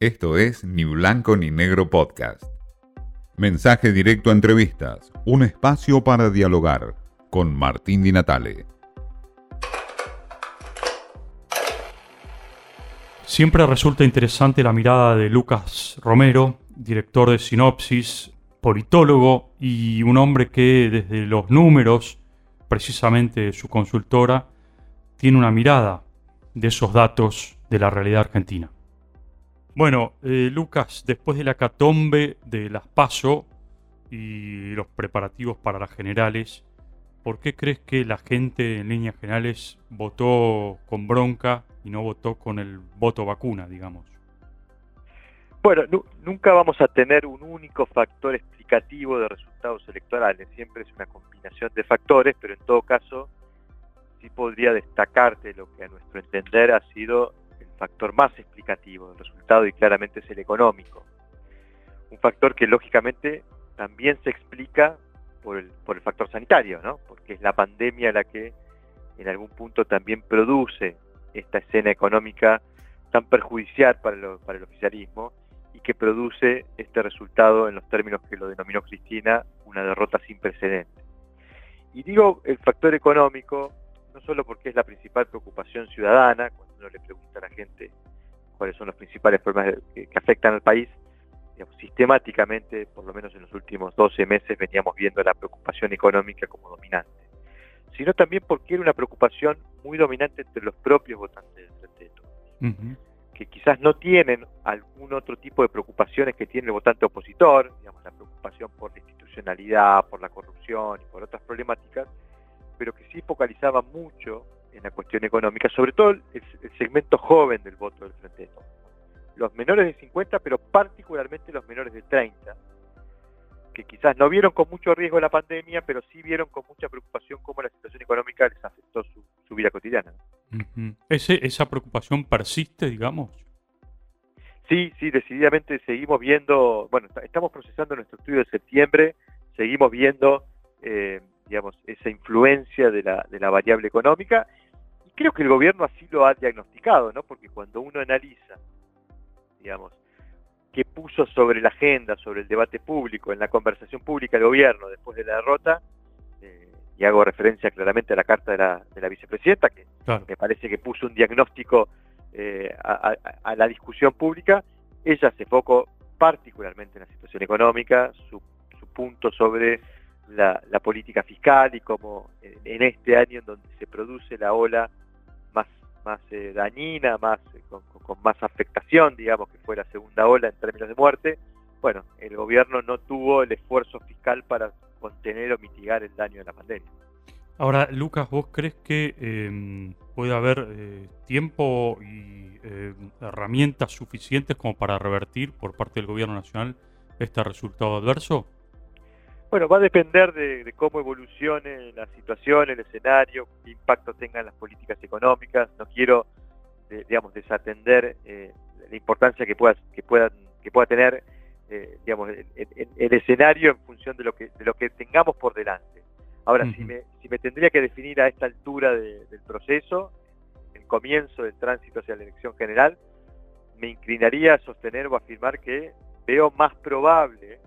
Esto es Ni Blanco ni Negro Podcast. Mensaje directo a entrevistas, un espacio para dialogar con Martín Di Natale. Siempre resulta interesante la mirada de Lucas Romero, director de Sinopsis, politólogo y un hombre que desde los números, precisamente su consultora, tiene una mirada de esos datos de la realidad argentina. Bueno, eh, Lucas, después de la catombe de las PASO y los preparativos para las generales, ¿por qué crees que la gente en líneas generales votó con bronca y no votó con el voto vacuna, digamos? Bueno, nunca vamos a tener un único factor explicativo de resultados electorales, siempre es una combinación de factores, pero en todo caso sí podría destacarte lo que a nuestro entender ha sido factor más explicativo del resultado y claramente es el económico. Un factor que lógicamente también se explica por el, por el factor sanitario, ¿no? porque es la pandemia la que en algún punto también produce esta escena económica tan perjudicial para, para el oficialismo y que produce este resultado en los términos que lo denominó Cristina, una derrota sin precedentes. Y digo el factor económico no solo porque es la principal preocupación ciudadana, cuando uno le pregunta a la gente cuáles son los principales problemas que, afectan al país, sistemáticamente, por lo menos en los últimos 12 meses, veníamos viendo la preocupación económica como dominante, sino también porque era una preocupación muy dominante entre los propios votantes del Frente que quizás no tienen algún otro tipo de preocupaciones que tiene el votante opositor, digamos, la preocupación por la institucionalidad, por la corrupción y por otras problemáticas, pero que sí focalizaba mucho en la cuestión económica, sobre todo el, segmento joven del voto del Frente de Todos. Los menores de 50, pero particularmente los menores de 30, que quizás no vieron con mucho riesgo la pandemia, pero sí vieron con mucha preocupación cómo la situación económica les afectó su, vida cotidiana. ¿Ese, ¿Esa preocupación persiste, digamos? Sí, sí, decididamente seguimos viendo, bueno, estamos procesando nuestro estudio de septiembre, seguimos viendo eh, digamos, esa influencia de la, de la variable económica. Y creo que el gobierno así lo ha diagnosticado, ¿no? Porque cuando uno analiza, digamos, qué puso sobre la agenda, sobre el debate público, en la conversación pública el gobierno después de la derrota, eh, y hago referencia claramente a la carta de la, de la vicepresidenta, que me parece que puso un diagnóstico eh, a, a, la discusión pública, ella se enfocó particularmente en la situación económica, su, su punto sobre la, política fiscal y como en, este año en donde se produce la ola más, más eh, dañina, más eh, con, más afectación, digamos, que fue la segunda ola en términos de muerte, bueno, el gobierno no tuvo el esfuerzo fiscal para contener o mitigar el daño de la pandemia. Ahora, Lucas, ¿vos crees que em, puede haber eh, tiempo y herramientas suficientes como para revertir por parte del gobierno nacional este resultado adverso? Bueno, va a depender de, cómo evolucione la situación, el escenario, qué impacto tengan las políticas económicas. No quiero, digamos, desatender eh, la importancia que pueda, que puedan, que pueda tener, eh, digamos, el, escenario en función de lo que, de lo que tengamos por delante. Ahora, si, me, si me tendría que definir a esta altura del proceso, el comienzo del tránsito hacia la elección general, me inclinaría a sostener o afirmar que veo más probable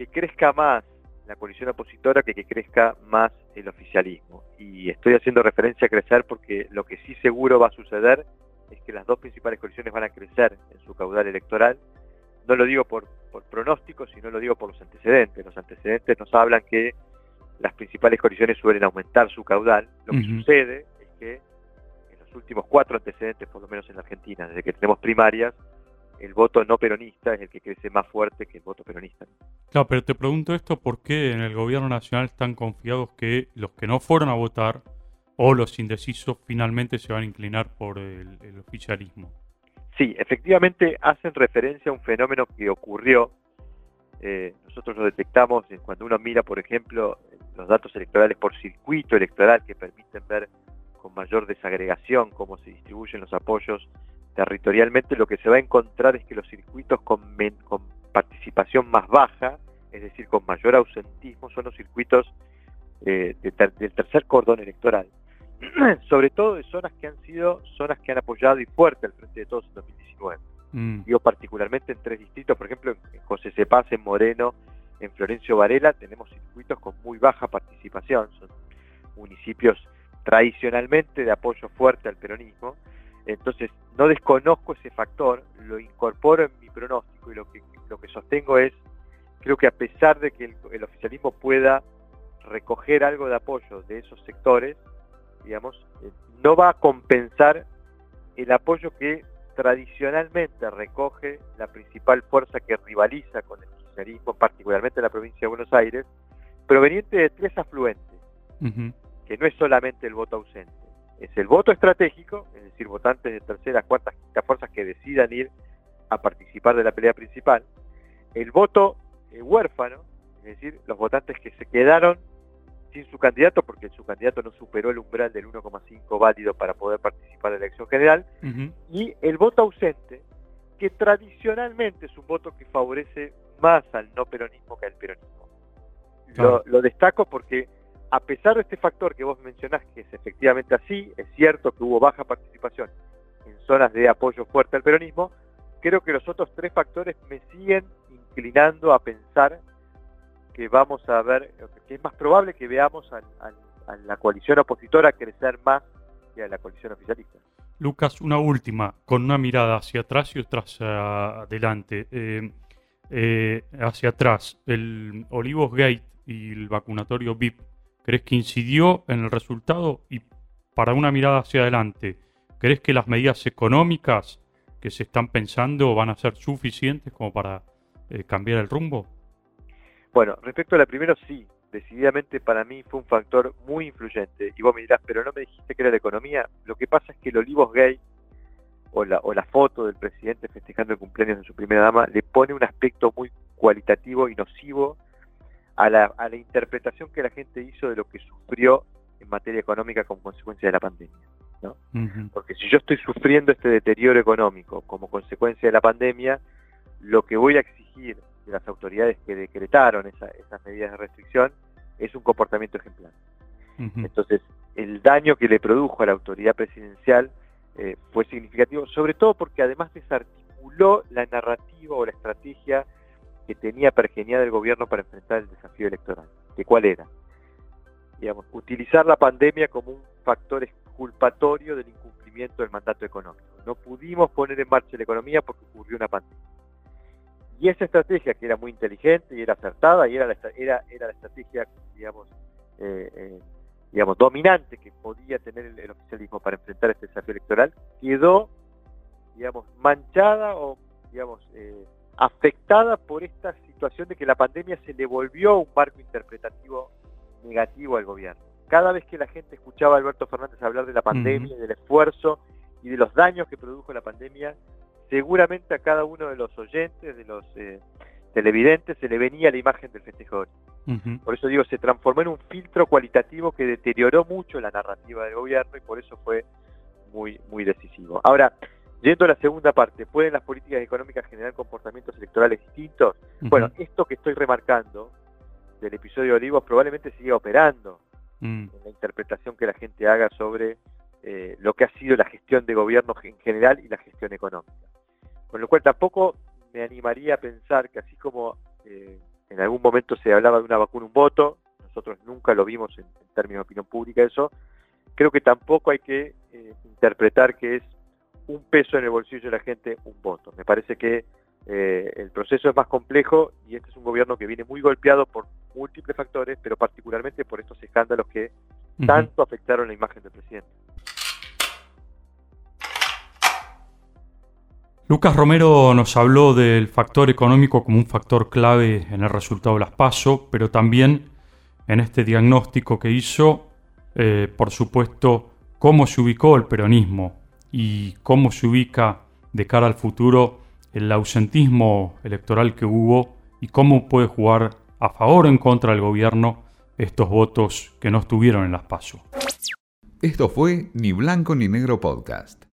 que crezca más la coalición opositora que que crezca más el oficialismo. Y estoy haciendo referencia a crecer porque lo que sí seguro va a suceder es que las dos principales coaliciones van a crecer en su caudal electoral. No lo digo por, por pronósticos, sino lo digo por los antecedentes. Los antecedentes nos hablan que las principales coaliciones suelen aumentar su caudal. Lo que sucede es que en los últimos cuatro antecedentes, por lo menos en la Argentina, desde que tenemos primarias, el voto no peronista es el que crece más fuerte que el voto peronista. Claro, pero te pregunto esto porque en el gobierno nacional están confiados que los que no fueron a votar o los indecisos finalmente se van a inclinar por el, oficialismo. Sí, efectivamente hacen referencia a un fenómeno que ocurrió. Eh, nosotros lo detectamos cuando uno mira, por ejemplo, los datos electorales por circuito electoral que permiten ver con mayor desagregación cómo se distribuyen los apoyos territorialmente lo que se va a encontrar es que los circuitos con, con participación más baja, es decir, con mayor ausentismo, son los circuitos eh, del tercer cordón electoral. Sobre todo de zonas que han sido zonas que han apoyado y fuerte al frente de todos en 2019. Mm. Digo particularmente en tres distritos, por ejemplo, en José Cepaz, en Moreno, en Florencio Varela, tenemos circuitos con muy baja participación, son municipios tradicionalmente de apoyo fuerte al peronismo, entonces no desconozco ese factor, lo incorporo en mi pronóstico y lo que, lo que sostengo es, creo que a pesar de que el oficialismo pueda recoger algo de apoyo de esos sectores, digamos, eh, no va a compensar el apoyo que tradicionalmente recoge la principal fuerza que rivaliza con el kirchnerismo, particularmente en la provincia de Buenos Aires, proveniente de tres afluentes, que no es solamente el voto ausente, es el voto estratégico, es decir, votantes de terceras, cuartas, quintas fuerzas que decidan ir a participar de la pelea principal, el voto eh, huérfano, es decir, los votantes que se quedaron sin su candidato, porque su candidato no superó el umbral del 1,5 válido para poder participar de la elección general, y el voto ausente, que tradicionalmente es un voto que favorece más al no peronismo que al peronismo. Lo, destaco porque a pesar de este factor que vos mencionás, que es efectivamente así, es cierto que hubo baja participación en zonas de apoyo fuerte al peronismo, creo que los otros tres factores me siguen inclinando a pensar que vamos a ver, que es más probable que veamos a, la coalición opositora crecer más que a la coalición oficialista. Lucas, una última, con una mirada hacia atrás y otra hacia adelante. Eh, eh, hacia atrás, el Olivos Gate y el vacunatorio VIP, ¿crees que incidió en el resultado? Y para una mirada hacia adelante, ¿crees que las medidas económicas que se están pensando van a ser suficientes como para eh, cambiar el rumbo? Bueno, respecto a la primera, sí, decididamente para mí fue un factor muy influyente. Y vos me dirás, pero no me dijiste que era la economía. Lo que pasa es que el Olivos Gay, o la, o la foto del presidente festejando el cumpleaños de su primera dama, le pone un aspecto muy cualitativo y nocivo a la, a la interpretación que la gente hizo de lo que sufrió en materia económica como consecuencia de la pandemia. ¿no? Porque si yo estoy sufriendo este deterioro económico como consecuencia de la pandemia, lo que voy a exigir de las autoridades que decretaron esas medidas de restricción es un comportamiento ejemplar. Entonces, el daño que le produjo a la autoridad presidencial eh, fue significativo, sobre todo porque además desarticuló la narrativa o la estrategia que tenía pergeniada el gobierno para enfrentar el desafío electoral. ¿De cuál era? Digamos, utilizar la pandemia como un factor exculpatorio del incumplimiento del mandato económico. No pudimos poner en marcha la economía porque ocurrió una pandemia. Y esa estrategia que era muy inteligente y era acertada y era la, era, era la estrategia, digamos, eh, eh, digamos, dominante que podía tener el, oficialismo para enfrentar este desafío electoral, quedó, digamos, manchada o, digamos, eh, afectada por esta situación de que la pandemia se le volvió un marco interpretativo negativo al gobierno. Cada vez que la gente escuchaba a Alberto Fernández hablar de la pandemia, del esfuerzo y de los daños que produjo la pandemia, seguramente a cada uno de los oyentes, de los eh, televidentes, se le venía la imagen del festejador. Por eso digo, se transformó en un filtro cualitativo que deterioró mucho la narrativa del gobierno y por eso fue muy, muy decisivo. Ahora, yendo a la segunda parte, ¿pueden las políticas económicas generar comportamientos electorales distintos? Bueno, esto que estoy remarcando del episodio de Olivos probablemente siga operando mm. en la interpretación que la gente haga sobre eh, lo que ha sido la gestión de gobierno en general y la gestión económica. Con lo cual tampoco me animaría a pensar que así como eh, en algún momento se hablaba de una vacuna, un voto, nosotros nunca lo vimos en, términos de opinión pública eso, creo que tampoco hay que eh, interpretar que es un peso en el bolsillo de la gente un voto. Me parece que eh, el proceso es más complejo y este es un gobierno que viene muy golpeado por múltiples factores, pero particularmente por estos escándalos que tanto afectaron la imagen del presidente. Lucas Romero nos habló del factor económico como un factor clave en el resultado de las PASO, pero también en este diagnóstico que hizo, eh, por supuesto, cómo se ubicó el peronismo y cómo se ubica de cara al futuro el ausentismo electoral que hubo y cómo puede jugar a favor o en contra del gobierno estos votos que no estuvieron en las PASO. Esto fue Ni Blanco ni Negro Podcast.